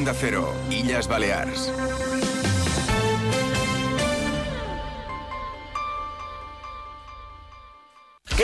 Onda Cero, Illas Balears.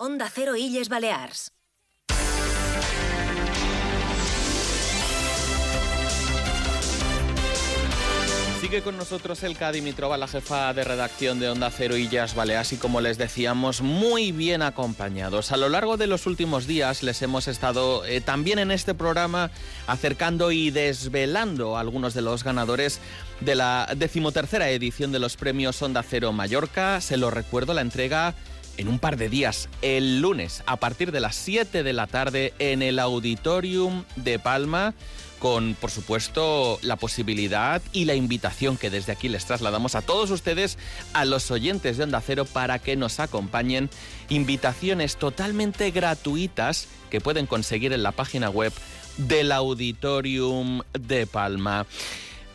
Onda Cero Illes Balears. Sigue con nosotros Elka Dimitrova, la jefa de redacción de Onda Cero Illas Baleas y como les decíamos, muy bien acompañados. A lo largo de los últimos días les hemos estado eh, también en este programa acercando y desvelando a algunos de los ganadores de la decimotercera edición de los premios Onda Cero Mallorca. Se lo recuerdo, la entrega en un par de días, el lunes, a partir de las 7 de la tarde, en el Auditorium de Palma con, por supuesto, la posibilidad y la invitación que desde aquí les trasladamos a todos ustedes, a los oyentes de Onda Cero, para que nos acompañen. Invitaciones totalmente gratuitas que pueden conseguir en la página web del Auditorium de Palma.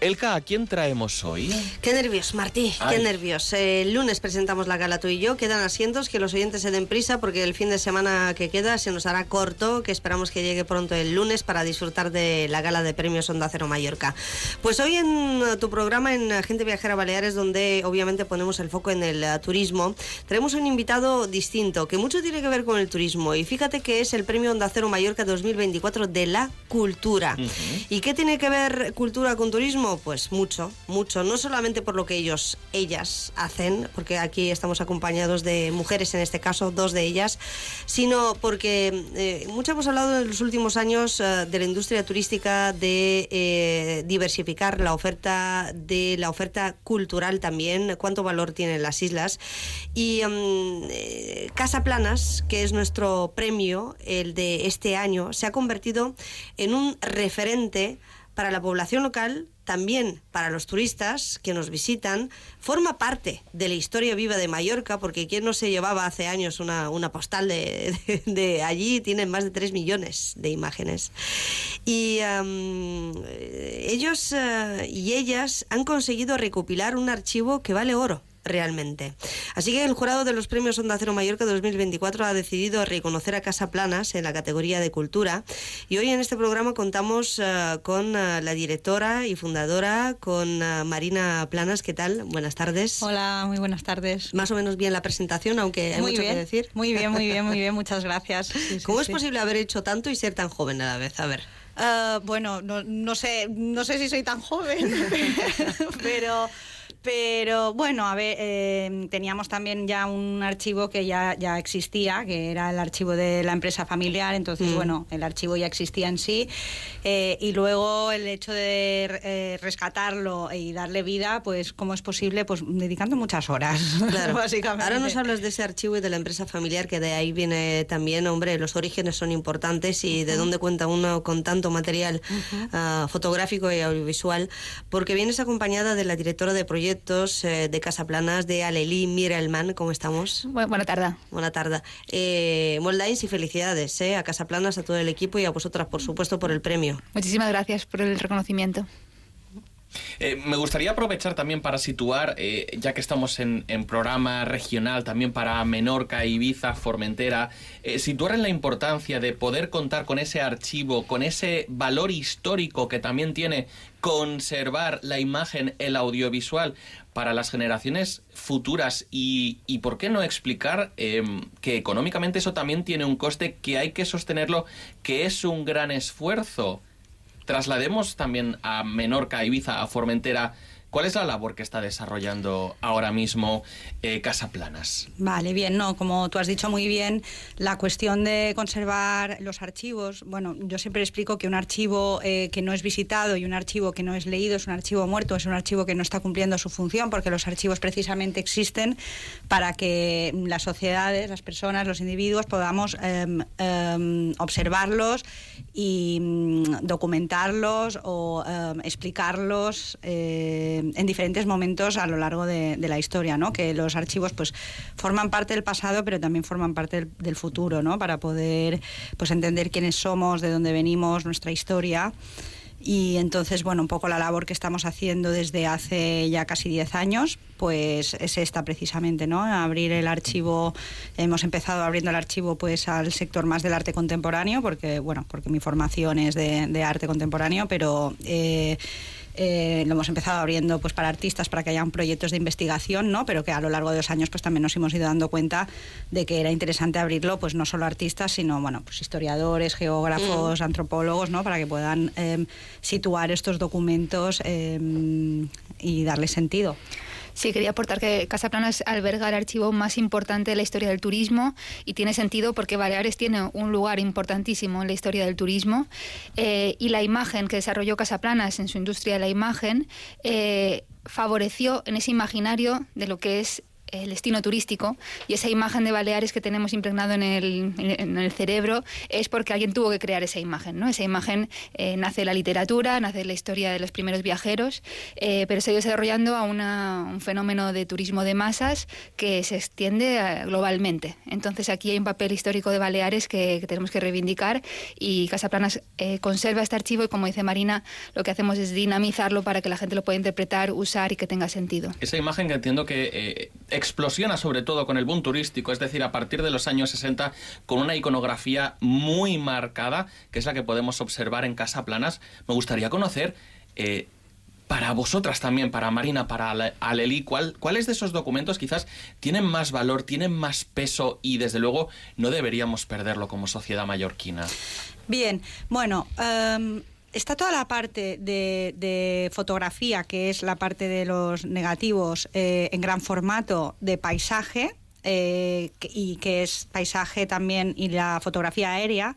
Elka, ¿a quién traemos hoy? Qué nervios, Martí, qué nervios. El lunes presentamos la gala tú y yo. Quedan asientos, que los oyentes se den prisa porque el fin de semana que queda se nos hará corto, que esperamos que llegue pronto el lunes para disfrutar de la gala de premios Onda Cero Mallorca. Pues hoy en tu programa, en Gente Viajera Baleares, donde obviamente ponemos el foco en el eh, turismo, tenemos un invitado distinto, que mucho tiene que ver con el turismo. Y fíjate que es el premio Onda Cero Mallorca 2024 de la cultura. ¿Y qué tiene que ver cultura con turismo? Pues mucho, mucho. No solamente por lo que ellos, ellas hacen, porque aquí estamos acompañados de mujeres en este caso, dos de ellas, sino porque eh, mucho hemos hablado en los últimos años eh, de la industria turística, de eh, diversificar la oferta, de la oferta cultural también, cuánto valor tienen las islas. Y mm, Casa Planas, que es nuestro premio, el de este año, se ha convertido en un referente para la población local, también para los turistas que nos visitan, forma parte de la historia viva de Mallorca, porque quien no se llevaba hace años una, postal de, allí, tienen más de 3 millones de imágenes. Y ellos eh, y ellas han conseguido recopilar un archivo que vale oro realmente. Así que el jurado de los premios Onda Cero Mallorca 2024 ha decidido reconocer a Casa Planas en la categoría de cultura y hoy en este programa contamos eh, con eh, la directora y fundadora, con eh, Marina Planas. ¿Qué tal? Buenas tardes. Hola, muy buenas tardes. Más o menos bien la presentación, aunque hay mucho que decir. Muy bien, muy bien, muy bien, muchas gracias. ¿Cómo es posible haber hecho tanto y ser tan joven a la vez? A ver. bueno, no, no, sé, no sé si soy tan joven, pero pero bueno, a ver, eh, teníamos también ya un archivo que ya, ya existía, que era el archivo de la empresa familiar, entonces mm. bueno, el archivo ya existía en sí. Eh, y luego el hecho de eh, rescatarlo y darle vida, pues cómo es posible, pues dedicando muchas horas, claro. básicamente. Ahora nos hablas de ese archivo y de la empresa familiar, que de ahí viene también, hombre, los orígenes son importantes y de dónde cuenta uno con tanto material ah, fotográfico y audiovisual, porque vienes acompañada de la directora de proyectos eh, de Casa Planas de Alelí Mirelman. ¿Cómo estamos? buena tarde. Buena tarde. Eh, y felicidades eh, a Casa Planas, a todo el equipo y a vosotras, por supuesto, por el premio. Muchísimas gracias por el reconocimiento. Eh, me gustaría aprovechar también para situar, eh, ya que estamos en, programa regional también para Menorca, Ibiza, Formentera, eh, situar en la importancia de poder contar con ese archivo, con ese valor histórico que también tiene conservar la imagen, el audiovisual para las generaciones futuras y, y por qué no explicar em, que económicamente eso también tiene un coste que hay que sostenerlo, que es un gran esfuerzo traslademos también a Menorca, Ibiza, a Formentera, ¿Cuál es la labor que está desarrollando ahora mismo eh, Casa Planas? Vale, bien, no, como tú has dicho muy bien, la cuestión de conservar los archivos, bueno, yo siempre explico que un archivo eh, que no es visitado y un archivo que no es leído es un archivo muerto, es un archivo que no está cumpliendo su función, porque los archivos precisamente existen para que las sociedades, las personas, los individuos podamos em, em, observarlos y mm, documentarlos o em, explicarlos. Eh, en diferentes momentos a lo largo de, la historia, ¿no? Que los archivos pues forman parte del pasado, pero también forman parte del, futuro, ¿no? Para poder pues entender quiénes somos, de dónde venimos, nuestra historia. Y entonces, bueno, un poco la labor que estamos haciendo desde hace ya casi 10 años, pues es esta precisamente, ¿no? Abrir el archivo, hemos empezado abriendo el archivo pues al sector más del arte contemporáneo, porque, bueno, porque mi formación es de, arte contemporáneo, pero... Eh, eh, lo hemos empezado abriendo pues para artistas para que hayan proyectos de investigación, ¿no? Pero que a lo largo de los años pues también nos hemos ido dando cuenta de que era interesante abrirlo pues no solo artistas, sino bueno, pues historiadores, geógrafos, mm. antropólogos, ¿no? Para que puedan em, situar estos documentos em, y darle sentido. Sí, quería aportar que Casa Planas alberga el archivo más importante de la historia del turismo y tiene sentido porque Baleares tiene un lugar importantísimo en la historia del turismo eh, y la imagen que desarrolló Casa Planas en su industria de la imagen eh, favoreció en ese imaginario de lo que es el destino turístico y esa imagen de Baleares que tenemos impregnado en el, en el cerebro es porque alguien tuvo que crear esa imagen. ¿no? Esa imagen eh, nace de la literatura, nace de la historia de los primeros viajeros, eh, pero se ha ido desarrollando a un fenómeno de turismo de masas que se extiende eh, globalmente. Entonces aquí hay un papel histórico de Baleares que, tenemos que reivindicar y Casaplanas conserva este archivo y como dice Marina, lo que hacemos es dinamizarlo para que la gente lo pueda interpretar, usar y que tenga sentido. Esa imagen que entiendo que explosiona sobre todo con el boom turístico, es decir, a partir de los años 60, con una iconografía muy marcada, que es la que podemos observar en Casa Planas. Me gustaría conocer... Eh, para vosotras también, para Marina, para Aleli, ¿cuál, ¿cuáles de esos documentos quizás tienen más valor, tienen más peso y desde luego no deberíamos perderlo como sociedad mallorquina? Bien, bueno, em, está toda la parte de, fotografía, que es la parte de los negativos eh, en gran formato de paisaje, eh, y que es paisaje también y la fotografía aérea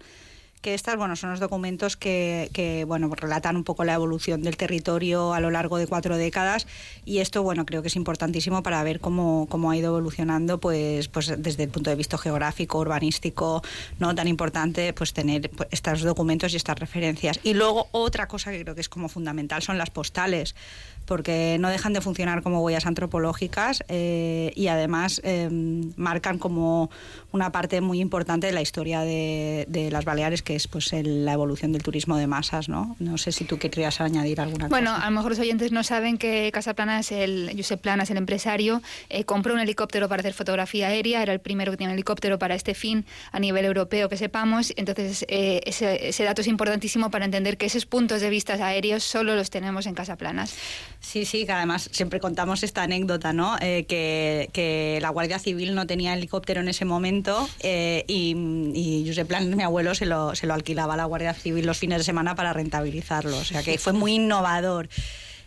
que estas bueno, son los documentos que, bueno, relatan un poco la evolución del territorio a lo largo de cuatro décadas. Y esto bueno, creo que es importantísimo para ver cómo, cómo ha ido evolucionando pues, pues desde el punto de vista geográfico, urbanístico, no tan importante pues tener pues, estos documentos y estas referencias. Y luego otra cosa que creo que es como fundamental son las postales porque no dejan de funcionar como huellas antropológicas eh, y además em, marcan como una parte muy importante de la historia de, las Baleares, que es pues la evolución del turismo de masas, ¿no? No sé si tú querrías añadir alguna bueno, cosa. Bueno, a lo mejor los oyentes no saben que Casa es el Josep Planas, el empresario, eh, compró un helicóptero para hacer fotografía aérea, era el primero que tenía un helicóptero para este fin a nivel europeo que sepamos, entonces eh, ese, ese, dato es importantísimo para entender que esos puntos de vista aéreos solo los tenemos en Casa Planas. Sí, sí, que además siempre contamos esta anécdota, ¿no? Eh, que, la Guardia Civil no tenía helicóptero en ese momento eh, y, y Josep Plan, mi abuelo, se lo, se lo alquilaba a la Guardia Civil los fines de semana para rentabilizarlo. O sea que fue muy innovador.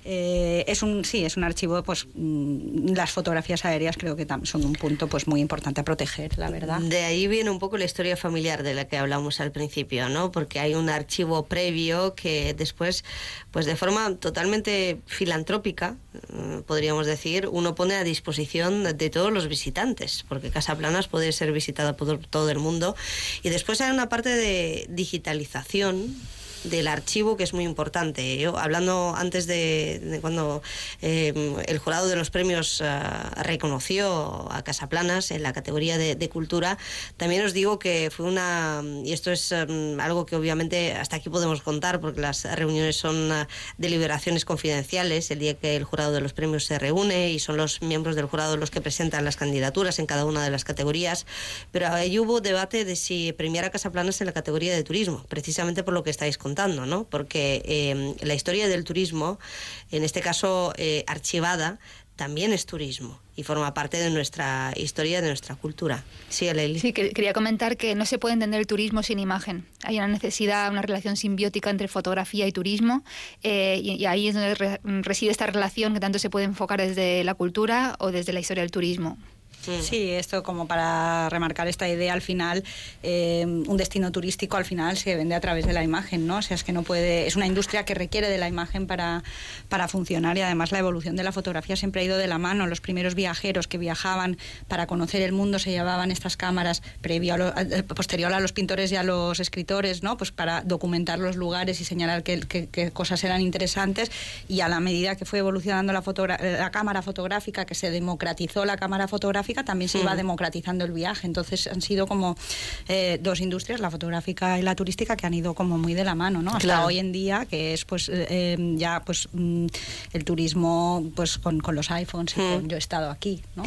Eh, es un sí es un archivo pues mm, las fotografías aéreas creo que son un punto pues muy importante a proteger la verdad. De ahí viene un poco la historia familiar de la que hablamos al principio no porque hay un archivo previo que después pues de forma totalmente filantrópica mm, podríamos decir uno pone a disposición de todos los visitantes porque Casa Planas puede ser visitada por todo el mundo. Y después hay una parte de digitalización del archivo que es muy importante. Yo, hablando antes de, cuando eh, el jurado de los premios eh, reconoció a Casaplanas en la categoría de, cultura, también os digo que fue una, y esto es mm, algo que obviamente hasta aquí podemos contar porque las reuniones son uh, deliberaciones confidenciales, el día que el jurado de los premios se reúne y son los miembros del jurado los que presentan las candidaturas en cada una de las categorías, pero ahí hubo debate de si premiar a Casaplanas en la categoría de turismo, precisamente por lo que estáis contando ¿no? Porque eh, la historia del turismo, en este caso eh, archivada, también es turismo y forma parte de nuestra historia, de nuestra cultura. Sí, Leili. Sí, quería comentar que no se puede entender el turismo sin imagen. Hay una necesidad, una relación simbiótica entre fotografía y turismo eh, y, ahí es donde reside esta relación que tanto se puede enfocar desde la cultura o desde la historia del turismo. Sí, esto como para remarcar esta idea al final, eh, un destino turístico al final se vende a través de la imagen, ¿no? O sea, es que no puede, es una industria que requiere de la imagen para, para funcionar y además la evolución de la fotografía siempre ha ido de la mano. Los primeros viajeros que viajaban para conocer el mundo se llevaban estas cámaras previo a eh, posterior a los pintores y a los escritores, ¿no? Pues para documentar los lugares y señalar qué, cosas eran interesantes y a la medida que fue evolucionando la, la cámara fotográfica, que se democratizó la cámara fotográfica, también se iba mm. democratizando el viaje. Entonces han sido como eh, dos industrias, la fotográfica y la turística, que han ido como muy de la mano, ¿no? Hasta hoy en día, que es pues eh, em, ya pues mm, el turismo pues con, los iPhones, mm. yo he estado aquí, ¿no?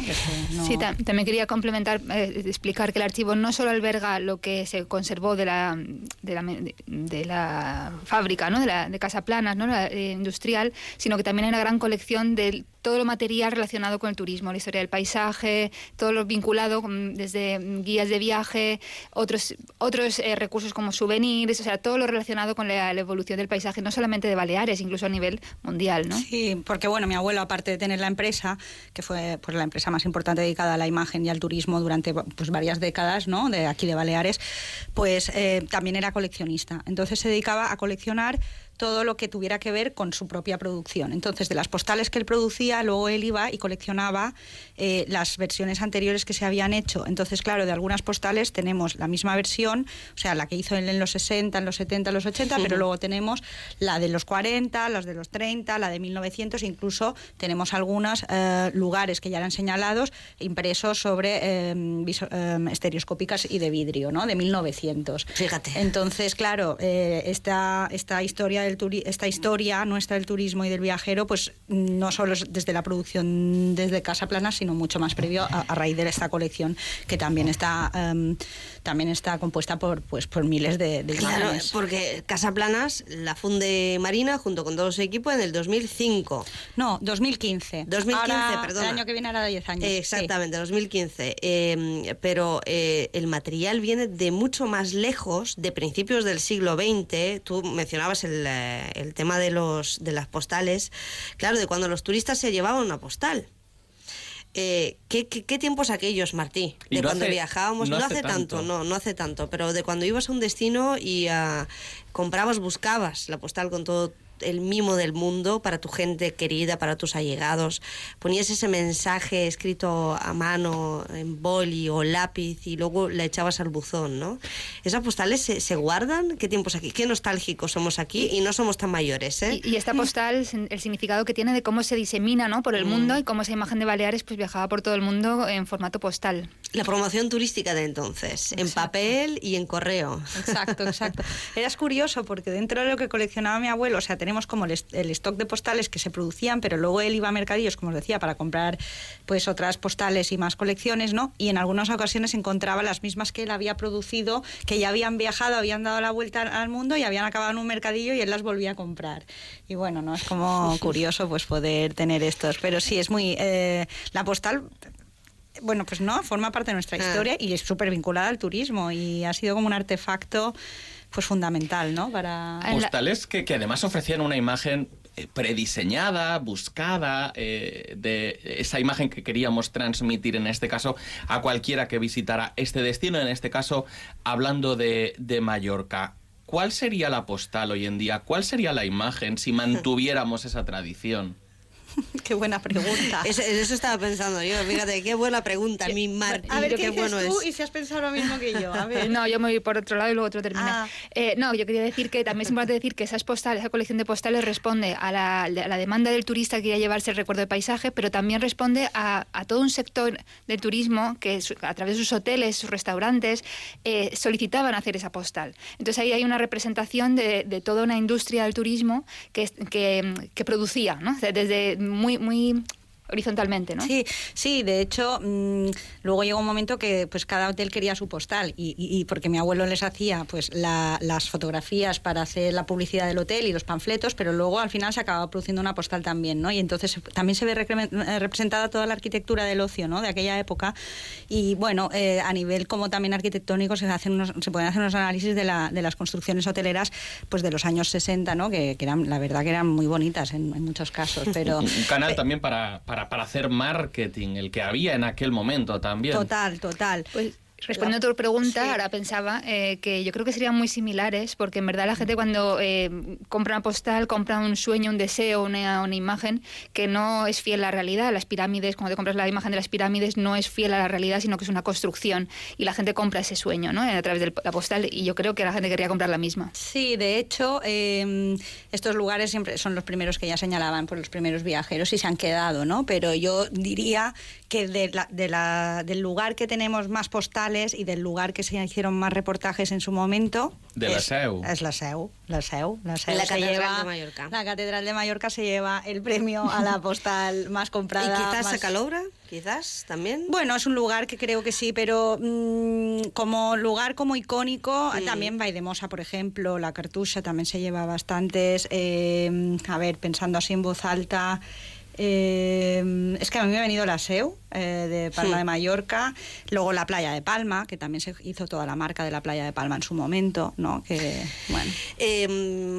Sí, también quería complementar, eh, explicar que el archivo no solo alberga lo que se conservó de la, de la, de la fábrica, ¿no? De, la, de Casa Planas, ¿no? La, industrial, sino que también hay una gran colección de todo lo material relacionado con el turismo, la historia del paisaje, todo lo vinculado desde guías de viaje, otros, otros eh, recursos como souvenirs, o sea, todo lo relacionado con la, evolución del paisaje, no solamente de Baleares, incluso a nivel mundial, ¿no? Sí, porque bueno, mi abuelo, aparte de tener la empresa, que fue pues, la empresa más importante dedicada a la imagen y al turismo durante pues, varias décadas, ¿no? De aquí de Baleares, pues eh, también era coleccionista. Entonces se dedicaba a coleccionar todo lo que tuviera que ver con su propia producción. Entonces, de las postales que él producía, luego él iba y coleccionaba eh, las versiones anteriores que se habían hecho. Entonces, claro, de algunas postales tenemos la misma versión, o sea, la que hizo él en los 60, en los 70, en los 80, pero luego tenemos la de los 40, las de los 30, la de 1900, incluso tenemos algunos eh, lugares que ya eran señalados impresos sobre em, estereoscópicas y de vidrio, ¿no? De 1900. Fíjate. Entonces, claro, eh, esta, esta historia esta historia nuestra del turismo y del viajero, pues no solo desde la producción desde Casa Plana, sino mucho más previo a, raíz de esta colección que también está em, también está compuesta por pues por miles de, de claro, porque Casa Planas la funde Marina junto con todo su equipo en el 2005. No, 2015. 2015, perdón. El año que viene hará 10 años. exactamente, 2015. Em, pero eh, el material viene de mucho más lejos, de principios del siglo XX. Tú mencionabas el, eh, el tema de, los, de las postales, claro, de cuando los turistas se llevaban una postal. Eh, ¿qué, qué, tiempos aquellos, Martí? De cuando viajábamos, no, hace, tanto, no, no hace tanto, pero de cuando ibas a un destino y uh, comprabas, buscabas la postal con todo el mimo del mundo para tu gente querida, para tus allegados. Ponías ese mensaje escrito a mano, en boli o lápiz, y luego le echabas al buzón, ¿no? ¿Esas postales se, guardan? ¿Qué tiempos aquí? ¿Qué nostálgicos somos aquí? Y no somos tan mayores, ¿eh? Y, esta postal, el significado que tiene de cómo se disemina, ¿no? Por el mm. mundo y cómo esa imagen de Baleares pues viajaba por todo el mundo en formato postal. La promoción turística de entonces, en papel y en correo. Exacto, exacto. Era curioso porque dentro de lo que coleccionaba mi abuelo, o sea, tenemos como el, stock de postales que se producían, pero luego él iba a mercadillos, como os decía, para comprar pues otras postales y más colecciones, ¿no? Y en algunas ocasiones encontraba las mismas que él había producido, que ya habían viajado, habían dado la vuelta al mundo y habían acabado en un mercadillo y él las volvía a comprar. Y bueno, no es como curioso pues poder tener estos, pero sí es muy eh, la postal bueno, pues no, forma parte de nuestra ah. historia y es súper vinculada al turismo y ha sido como un artefacto pues fundamental, ¿no? Para... Postales que, que además ofrecían una imagen eh, prediseñada, buscada, eh, de esa imagen que queríamos transmitir en este caso a cualquiera que visitara este destino, en este caso hablando de, de Mallorca. ¿Cuál sería la postal hoy en día? ¿Cuál sería la imagen si mantuviéramos esa tradición? qué buena pregunta. eso, estaba pensando yo. Fíjate, qué buena pregunta, mi Martín. A ver, ¿qué, bueno tú es? y si has pensado lo mismo que yo? A ver. No, yo me voy por otro lado y luego otro termina. Ah. Eh, no, yo quería decir que también es importante decir que esas postales, esa colección de postales responde a la, demanda del turista que quiere llevarse el recuerdo de paisaje, pero también responde a, todo un sector del turismo que a través de sus hoteles, sus restaurantes, eh, solicitaban hacer esa postal. Entonces ahí hay una representación de, toda una industria del turismo que, que, que producía, ¿no? Desde muy, muy horizontalmente, ¿no? Sí, sí, de hecho, mm, luego llegó un momento que pues cada hotel quería su postal y, y- y porque mi abuelo les hacía pues la- las fotografías para hacer la publicidad del hotel y los panfletos, pero luego al final se acaba produciendo una postal también, ¿no? Y entonces también se ve eh, representada toda la arquitectura del ocio, ¿no? De aquella época y bueno, eh, a nivel como también arquitectónico se hacen unos- se pueden hacer unos análisis de, la- de las construcciones hoteleras pues de los años 60, ¿no? Que, que eran la verdad que eran muy bonitas en, en muchos casos, pero Un canal también para, para, para hacer marketing, el que había en aquel momento también. Total, total. Pues respondiendo a tu pregunta, ahora pensaba eh, que yo creo que serían muy similares, porque en verdad la gente cuando eh, compra una postal, compra un sueño, un deseo, una, una imagen que no es fiel a la realidad. Las pirámides, cuando te compras la imagen de las pirámides, no es fiel a la realidad, sino que es una construcción. Y la gente compra ese sueño ¿no? a través de la postal, y yo creo que la gente querría comprar la misma. Sí, de hecho, eh, estos lugares siempre son los primeros que ya señalaban por los primeros viajeros y se han quedado, ¿no? Pero yo diría que de la- de la- del lugar que tenemos más postales y del lugar que se hicieron más reportajes en su momento... De la es, Seu. Es la SEU, la SEU. La, SEU La se Catedral lleva- de Mallorca. La Catedral de Mallorca se lleva el premio a la postal más Y comprada. quizás más- a Calobra, quizás también. bueno, es un lugar que creo que sí, pero mm, como lugar como icónico, también Vaidemosa, por ejemplo, la Cartucha también se lleva bastantes. eh, a ver, pensando así en voz alta. eh, es que a mí me ha venido la SEU eh, de Palma Sí. de Mallorca, luego la playa de Palma, que también se hizo toda la marca de la playa de Palma en su momento, ¿no? Que, bueno. Eh,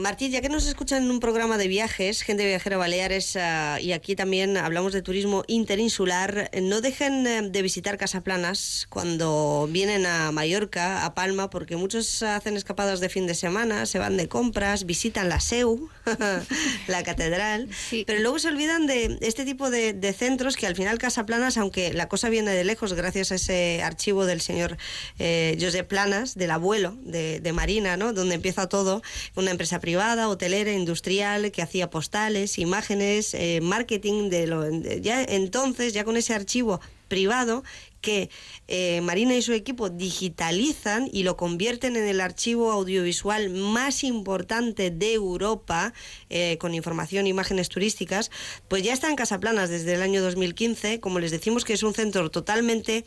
Martín, ya que nos escuchan en un programa de viajes, gente viajera Baleares, ah, y aquí también hablamos de turismo interinsular, eh, no dejen eh, de visitar Casaplanas cuando vienen a Mallorca, a Palma, porque muchos hacen escapadas de fin de semana, se van de compras, visitan la SEU, la catedral, Sí. pero luego se olvidan de este tipo de, de centros que al final Casaplanas, aunque la cosa viene de lejos gracias a ese archivo del señor eh, Josep Planas, del abuelo de, Marina, ¿no? donde empieza todo, una empresa privada, hotelera, industrial, que hacía postales, imágenes, eh, marketing, de lo, ya entonces, ya con ese archivo privado, que eh, Marina y su equipo digitalizan y lo convierten en el archivo audiovisual más importante de Europa, eh, con información e imágenes turísticas, pues ya está en Casaplanas desde el año 2015. Como les decimos que es un centro totalmente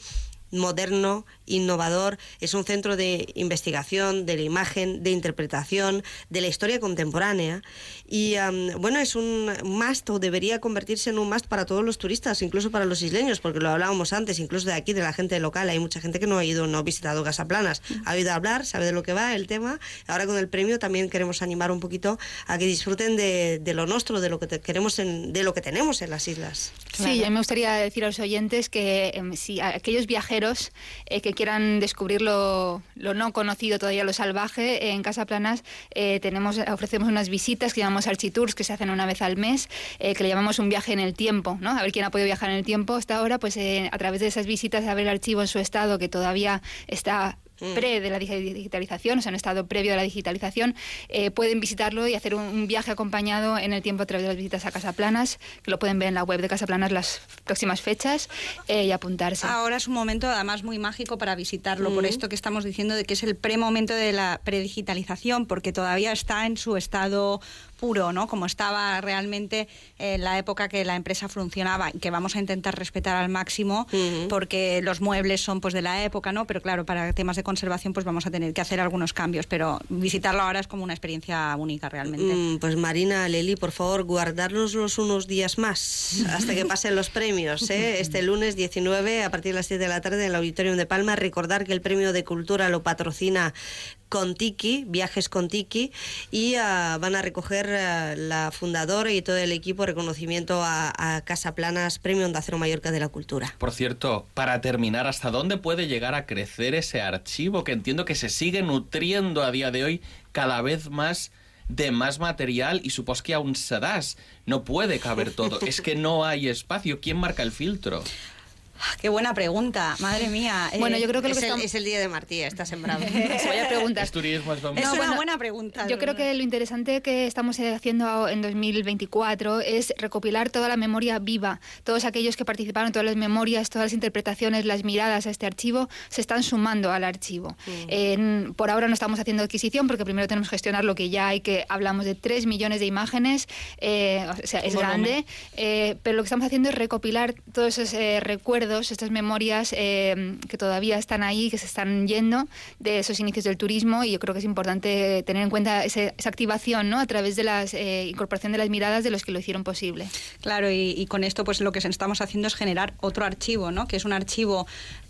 moderno, innovador, es un centro de investigación, de la imagen, de interpretación, de la historia contemporánea. Y am, bueno, es un must o debería convertirse en un must para todos los turistas, incluso para los isleños, porque lo hablábamos antes, incluso de aquí, de la gente local. Hay mucha gente que no ha ido, no ha visitado Casaplanas, ha oído hablar, sabe de lo que va el tema. Ahora con el premio también queremos animar un poquito a que disfruten de, de lo nuestro, de lo que te- queremos, en, de lo que tenemos en las islas. Sí, a mí me gustaría decir a los oyentes que em, si aquellos viajeros eh, que quieran descubrir lo, no conocido todavía, lo salvaje, en Casa Planas eh, tenemos, ofrecemos unas visitas que llamamos Architours, que se hacen una vez al mes, eh, que le llamamos un viaje en el tiempo, ¿no? A ver quién ha podido viajar en el tiempo hasta ahora, pues eh, a través de esas visitas a ver el archivo en su estado, que todavía está pre de la digi- digitalización, o sea, en estado previo de la digitalización, eh, pueden visitarlo y hacer un, un viaje acompañado en el tiempo a través de las visitas a Casaplanas, que lo pueden ver en la web de Casaplanas las próximas fechas eh, y apuntarse. Ahora es un momento además muy mágico para visitarlo, por esto que estamos diciendo de que es el pre-momento de la predigitalización, porque todavía está en su estado puro, ¿no? Como estaba realmente en la época que la empresa funcionaba y que vamos a intentar respetar al máximo, porque los muebles son pues de la época, ¿no? Pero claro, para temas de conservación pues vamos a tener que hacer algunos cambios, pero visitarlo ahora es como una experiencia única realmente. Mm, Pues Marina, Leli, por favor, guardárnoslos unos días más hasta que pasen los premios. ¿eh? Este lunes 19 a partir de las 7 de la tarde en el Auditorium de Palma. Recordar que el premio de cultura lo patrocina Contiki, Viajes Contiki, y ah, van a recoger ah, la fundadora y todo el equipo reconocimiento a, a Casa Planas, Premio Onda Cero Mallorca de la Cultura. Por cierto, para terminar, ¿hasta dónde puede llegar a crecer ese archivo que entiendo que se sigue nutriendo a día de hoy cada vez más de más material y supos que aún se das? No puede caber todo. Es que no hay espacio. ¿Quién marca el filtro? Ah, Qué buena pregunta, madre mía. Bueno, Eh, yo creo que lo Es que el, estamos... es el día de Martí, está sembrado. Vaya preguntas. Es turismo, es lo es una bueno, buena pregunta. Yo creo que lo interesante que estamos haciendo en 2024 es recopilar toda la memoria viva. Todos aquellos que participaron, todas las memorias, todas las interpretaciones, las miradas a este archivo se están sumando al archivo. En- por ahora no estamos haciendo adquisición porque primero tenemos que gestionar lo que ya hay, que hablamos de 3 millones de imágenes, eh, o sea, es grande, eh, pero lo que estamos haciendo es recopilar todos esos eh, recuerdos, estas memorias eh, que todavía están ahí, que se están yendo de esos inicios del turismo y yo creo que es importante tener en cuenta ese- esa activación ¿no? a través de la incorporación de las miradas de los que lo hicieron posible. Claro, y, y con esto pues lo que estamos haciendo es generar otro archivo, ¿no? Que es un archivo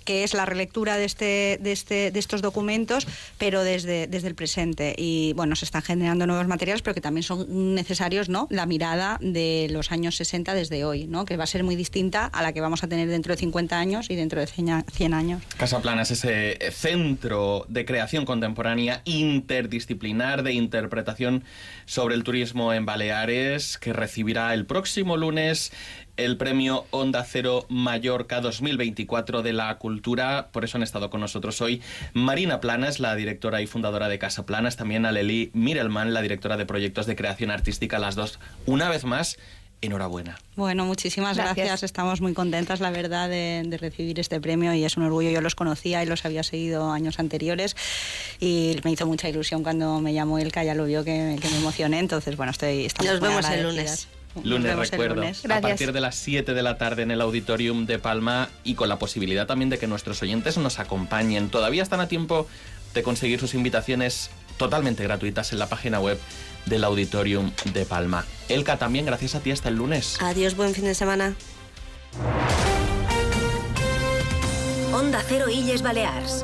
que es la relectura de este, de este, de estos documentos, pero desde, desde el presente. Y bueno, se están generando nuevos materiales, pero que también son necesarios, ¿no? La mirada de los años 60 desde hoy, ¿no? Que va a ser muy distinta a la que vamos a tener dentro de 50 años y dentro de 100 a- 100 años. Casa Plana es ese centro de creación contemporánea interdisciplinar de interpretación sobre el turismo en Baleares que recibirá el próximo lunes el premio Onda Cero Mallorca 2024 de la Cultura. Por eso han estado con nosotros hoy Marina Planas, la directora y fundadora de Casa Planas, también Aleli Mirelman, la directora de proyectos de creación artística, las dos. Una vez más, enhorabuena. Bueno, muchísimas gracias. Gracias. Estamos muy contentas, la verdad, de, de recibir este premio y es un orgullo. Yo los conocía y los había seguido años anteriores y me hizo mucha ilusión cuando me llamó Elka, ya lo vio que, que me emocioné. Entonces, bueno, estoy. Nos muy vemos el agradecidas. Nos Lunes, recuerdo. lunes. A partir de las 7 de la tarde en el Auditorium de Palma y con la posibilidad también de que nuestros oyentes nos acompañen. Todavía están a tiempo de conseguir sus invitaciones totalmente gratuitas en la página web del Auditorium de Palma. Elka, también gracias a ti hasta el lunes. Adiós, buen fin de semana. Onda Cero Illes Balears.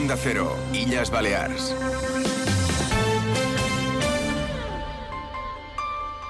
Onda Cero, Illas Balears.